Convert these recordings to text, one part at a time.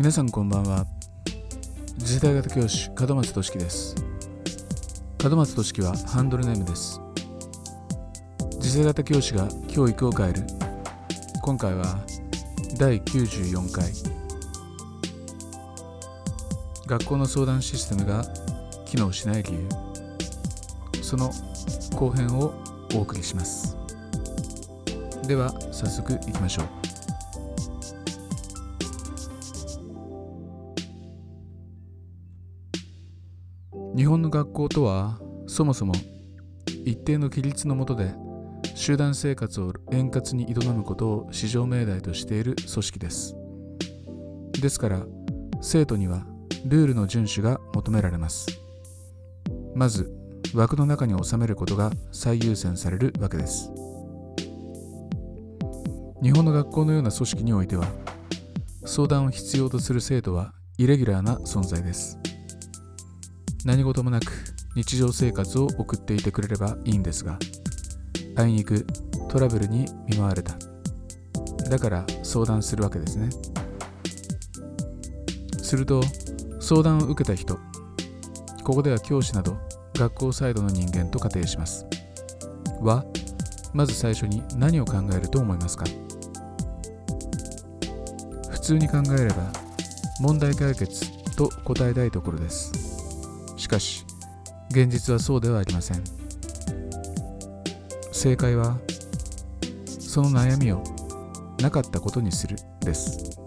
皆さんこんばんは。次世代型教師門松俊樹です。門松俊樹はハンドルネームです。次世代型教師が教育を変える。今回は第94回。学校の相談システムが機能しない理由。その後編をお送りします。では早速いきましょう。日本の学校とはそもそも一定の規律のもとで集団生活を円滑に営むことを至上命題としている組織です。ですから生徒にはルールの遵守が求められます。まず枠の中に収めることが最優先されるわけです。日本の学校のような組織においては相談を必要とする生徒はイレギュラーな存在です。何事もなく日常生活を送っていてくれればいいんですがあいにくトラブルに見舞われた。だから相談するわけですね。すると相談を受けた人ここでは教師など学校サイドの人間と仮定します。はまず最初に何を考えると思いますか？普通に考えれば問題解決と答えたいところです。かし現実はそうではありません。正解はその悩みをなかったことにするです。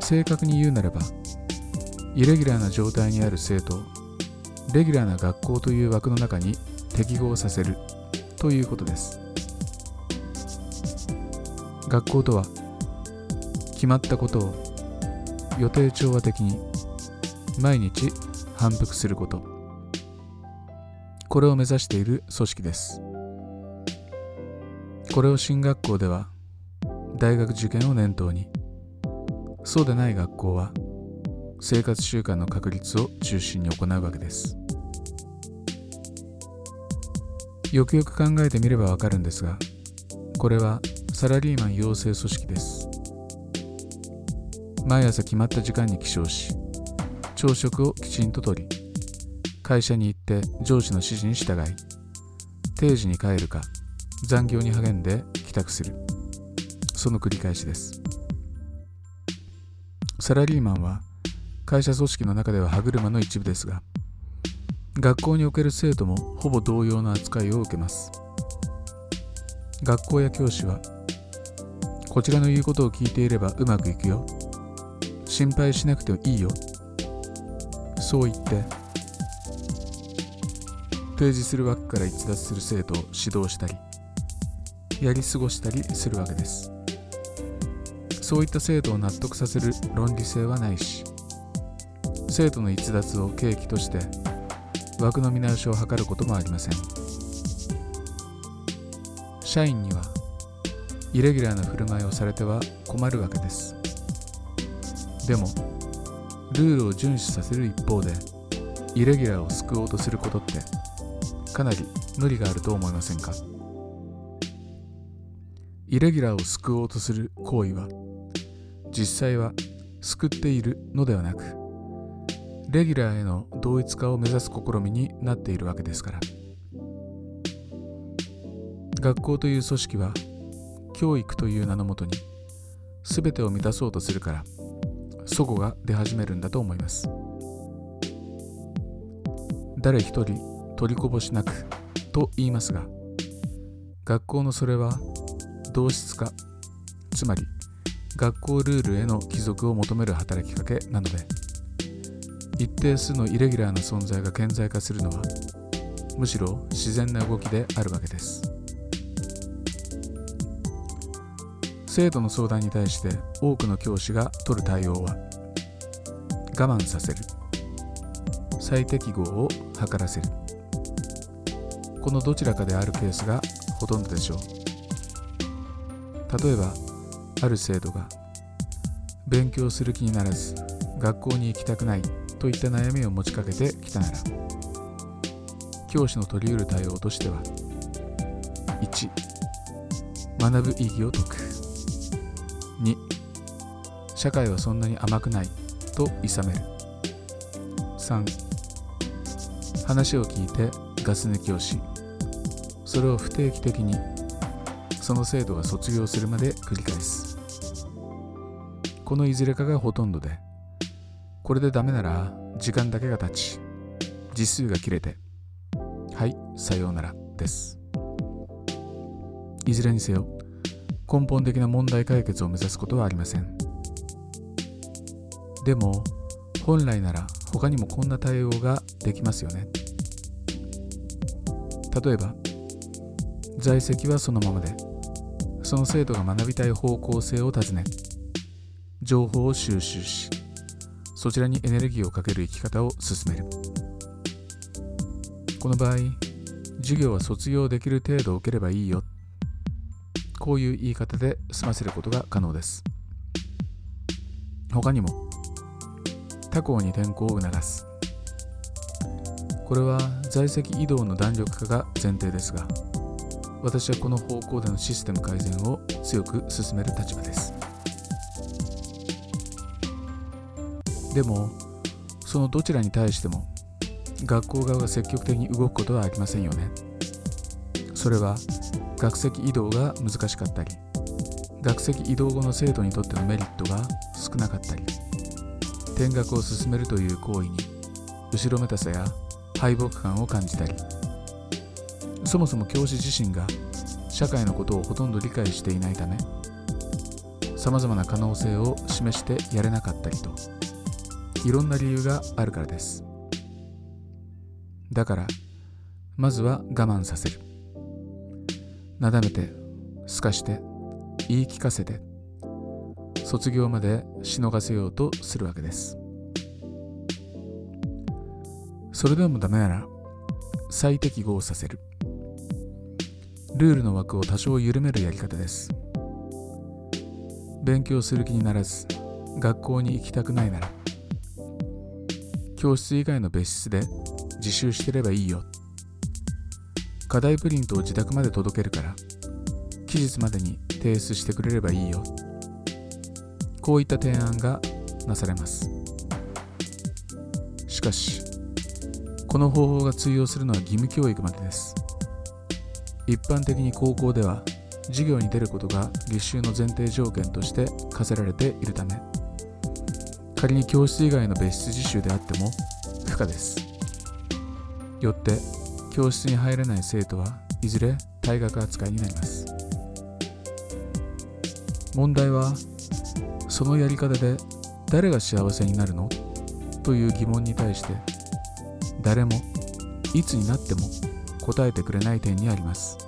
正確に言うならばイレギュラーな状態にある生徒をレギュラーな学校という枠の中に適合させるということです。学校とは決まったことを予定調和的に毎日反復すること。これを目指している組織です。これを進学校では大学受験を念頭に。そうでない学校は生活習慣の確立を中心に行うわけです。よくよく考えてみればわかるんですがこれはサラリーマン養成組織です。毎朝決まった時間に起床し朝食をきちんととり会社に行って上司の指示に従い定時に帰るか残業に励んで帰宅する。その繰り返しです。サラリーマンは会社組織の中では歯車の一部ですが学校における生徒もほぼ同様の扱いを受けます。学校や教師はこちらの言うことを聞いていればうまくいくよ。心配しなくてもいいよ。そう言って。提示する枠から逸脱する生徒を指導したりやり過ごしたりするわけです。そういった生徒を納得させる論理性はないし生徒の逸脱を契機として枠の見直しを図ることもありません。社員にはイレギュラーな振る舞いをされては困るわけです。でもルールを遵守させる一方でイレギュラーを救おうとすることってかなり無理があると思いませんか？イレギュラーを救おうとする行為は実際は救っているのではなくレギュラーへの同一化を目指す試みになっているわけですから。学校という組織は教育という名のもとに全てを満たそうとするから齟齬が出始めるんだと思います。誰一人取りこぼしなくと言いますが学校のそれは同質化つまり学校ルールへの帰属を求める働きかけなので一定数のイレギュラーな存在が顕在化するのはむしろ自然な動きであるわけです。生徒の相談に対して多くの教師が取る対応は我慢させる。最適合を図らせる。このどちらかであるケースがほとんどでしょう。例えばある生徒が勉強する気にならず学校に行きたくないといった悩みを持ちかけてきたなら教師の取り得る対応としては1学ぶ意義を説く。2社会はそんなに甘くないと諌める。3話を聞いてガス抜きをしそれを不定期的にその生徒が卒業するまで繰り返す。このいずれかがほとんどでこれでダメなら時間だけが経ち時数が切れてはいさようならです。いずれにせよ根本的な問題解決を目指すことはありません。でも本来なら他にもこんな対応ができますよね。例えば在籍はそのままでその生徒が学びたい方向性を尋ね情報を収集しそちらにエネルギーをかける生き方を進める。この場合授業は卒業できる程度受ければいいよ。こういう言い方で済ませることが可能です。他にも他校に転校を促す。これは在籍移動の弾力化が前提ですが私はこの方向でのシステム改善を強く進める立場です。でもそのどちらに対しても学校側が積極的に動くことはありませんよね。それは学籍移動が難しかったり学籍移動後の生徒にとってのメリットが少なかったり転学を進めるという行為に後ろめたさや敗北感を感じたりそもそも教師自身が社会のことをほとんど理解していないためさまざまな可能性を示してやれなかったりといろんな理由があるからです。だからまずは我慢させる。なだめてすかして言い聞かせて卒業までしのがせようとするわけです。それでもダメなら再適合させる。ルールの枠を多少緩めるやり方です。勉強する気にならず学校に行きたくないなら教室以外の別室で自習してればいいよ。課題プリントを自宅まで届けるから期日までに提出してくれればいいよ。こういった提案がなされます。しかしこの方法が通用するのは義務教育までです。一般的に高校では授業に出ることが月収の前提条件として課せられているため仮に教室以外の別室実習であっても不可です。よって教室に入れない生徒はいずれ退学扱いになります。問題はそのやり方で誰が幸せになるの？という疑問に対して誰もいつになっても答えてくれない点にあります。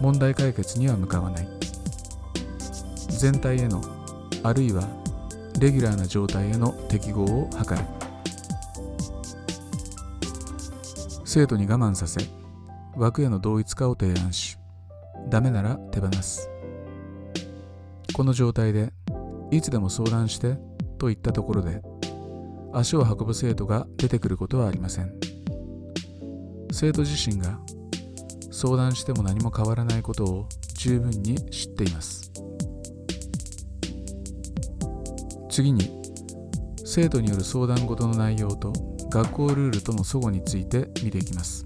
問題解決には向かわない。全体へのあるいはレギュラーな状態への適合を図る。生徒に我慢させ枠への同一化を提案しダメなら手放す。この状態でいつでも相談してといったところで足を運ぶ生徒が出てくることはありません。生徒自身が相談しても何も変わらないことを十分に知っています。次に生徒による相談事の内容と学校ルールとの齟齬について見ていきます。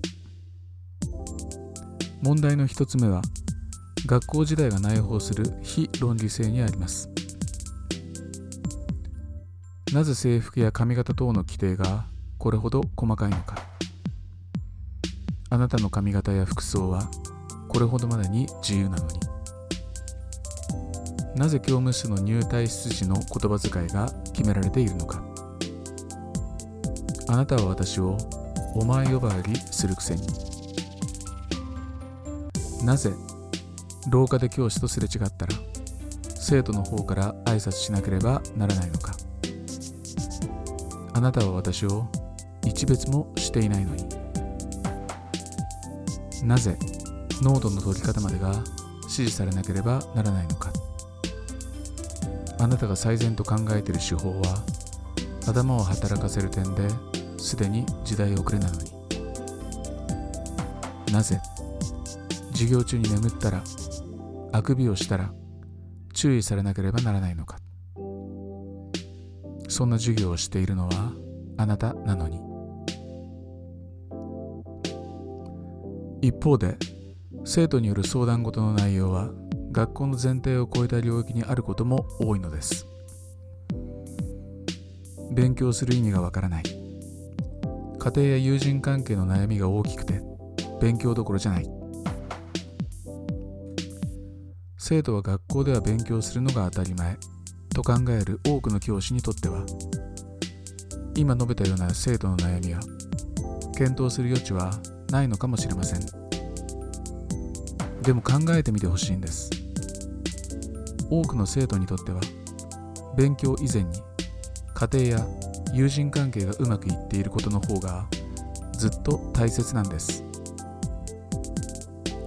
問題の一つ目は学校時代が内包する非論理性にあります。なぜ制服や髪型等の規定がこれほど細かいのか。あなたの髪型や服装はこれほどまでに自由なのに。なぜ教務室の入退室時の言葉遣いが決められているのか。あなたは私をお前呼ばわりするくせに。なぜ廊下で教師とすれ違ったら生徒の方から挨拶しなければならないのか。あなたは私を一別もしていないのに。なぜ濃度の取り方までが指示されなければならないのか。あなたが最善と考えている手法は頭を働かせる点ですでに時代遅れなのに。なぜ授業中に眠ったらあくびをしたら注意されなければならないのか。そんな授業をしているのはあなたなのに。一方で生徒による相談事の内容は学校の前提を超えた領域にあることも多いのです。勉強する意味がわからない。家庭や友人関係の悩みが大きくて勉強どころじゃない。生徒は学校では勉強するのが当たり前と考える多くの教師にとっては今述べたような生徒の悩みは検討する余地はないのかもしれません。でも考えてみてほしいんです。多くの生徒にとっては勉強以前に家庭や友人関係がうまくいっていることの方がずっと大切なんです。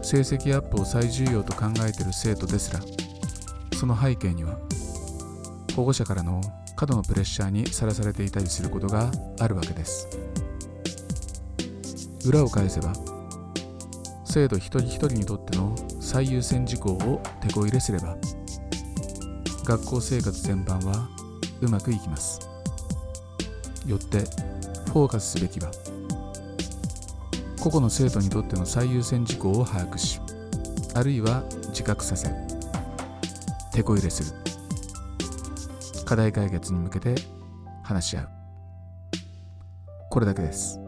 成績アップを最重要と考えている生徒ですらその背景には保護者からの過度のプレッシャーにさらされていたりすることがあるわけです。裏を返せば生徒一人一人にとっての最優先事項を手こ入れすれば学校生活全般はうまくいきます。よってフォーカスすべきは個々の生徒にとっての最優先事項を把握しあるいは自覚させ手こ入れする。課題解決に向けて話し合う。これだけです。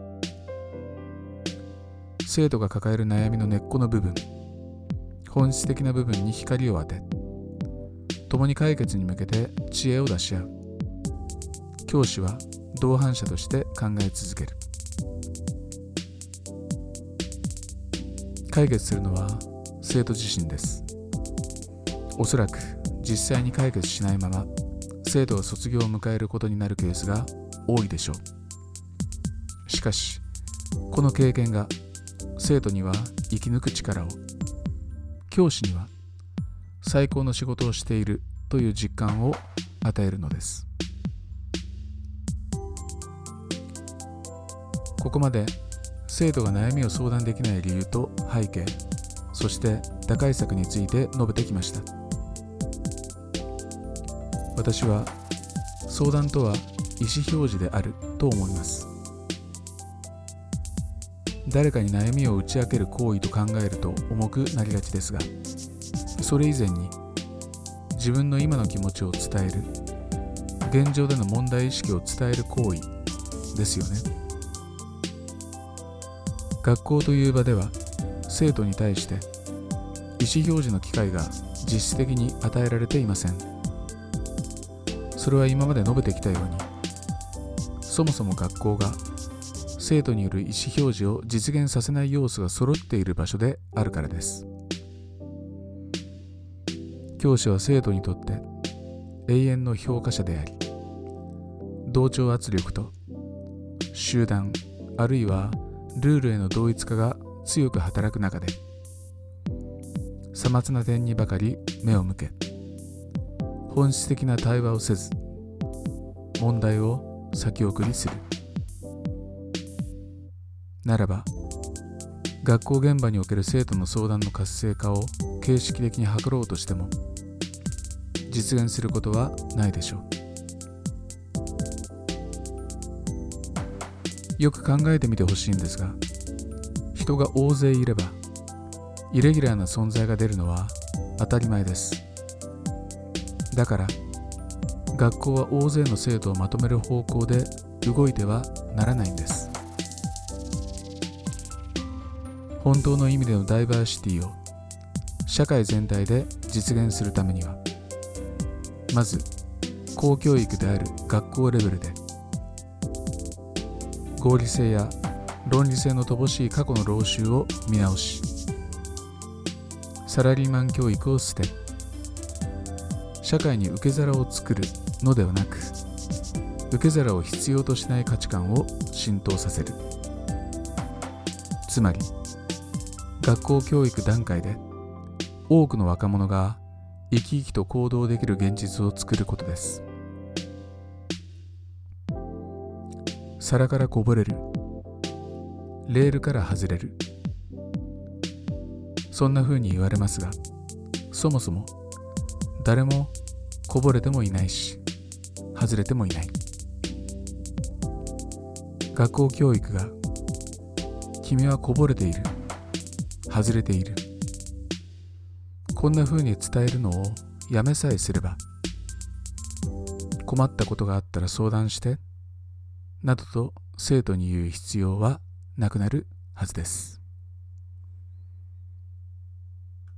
生徒が抱える悩みの根っこの部分本質的な部分に光を当て共に解決に向けて知恵を出し合う。教師は同伴者として考え続ける。解決するのは生徒自身です。おそらく実際に解決しないまま生徒が卒業を迎えることになるケースが多いでしょう。しかしこの経験が生徒には生き抜く力を教師には最高の仕事をしているという実感を与えるのです。ここまで生徒が悩みを相談できない理由と背景そして打開策について述べてきました。私は相談とは意思表示であると思います。誰かに悩みを打ち明ける行為と考えると重くなりがちですがそれ以前に自分の今の気持ちを伝える現状での問題意識を伝える行為ですよね。学校という場では生徒に対して意思表示の機会が実質的に与えられていません。それは今まで述べてきたようにそもそも学校が生徒による意思表示を実現させない要素が揃っている場所であるからです。教師は生徒にとって永遠の評価者であり同調圧力と集団あるいはルールへの同一化が強く働く中でさまつな点にばかり目を向け本質的な対話をせず問題を先送りする。ならば学校現場における生徒の相談の活性化を形式的に図ろうとしても実現することはないでしょう。よく考えてみてほしいんですが人が大勢いればイレギュラーな存在が出るのは当たり前です。だから学校は大勢の生徒をまとめる方向で動いてはならないんです。本当の意味でのダイバーシティを社会全体で実現するためにはまず公教育である学校レベルで合理性や論理性の乏しい過去の労習を見直しサラリーマン教育を捨て社会に受け皿を作るのではなく受け皿を必要としない価値観を浸透させる。つまり学校教育段階で多くの若者が生き生きと行動できる現実を作ることです。皿からこぼれる。レールから外れる。そんな風に言われますがそもそも誰もこぼれてもいないし外れてもいない。学校教育が君はこぼれている。外れている。こんな風に伝えるのをやめさえすれば困ったことがあったら相談して。などと生徒に言う必要はなくなるはずです。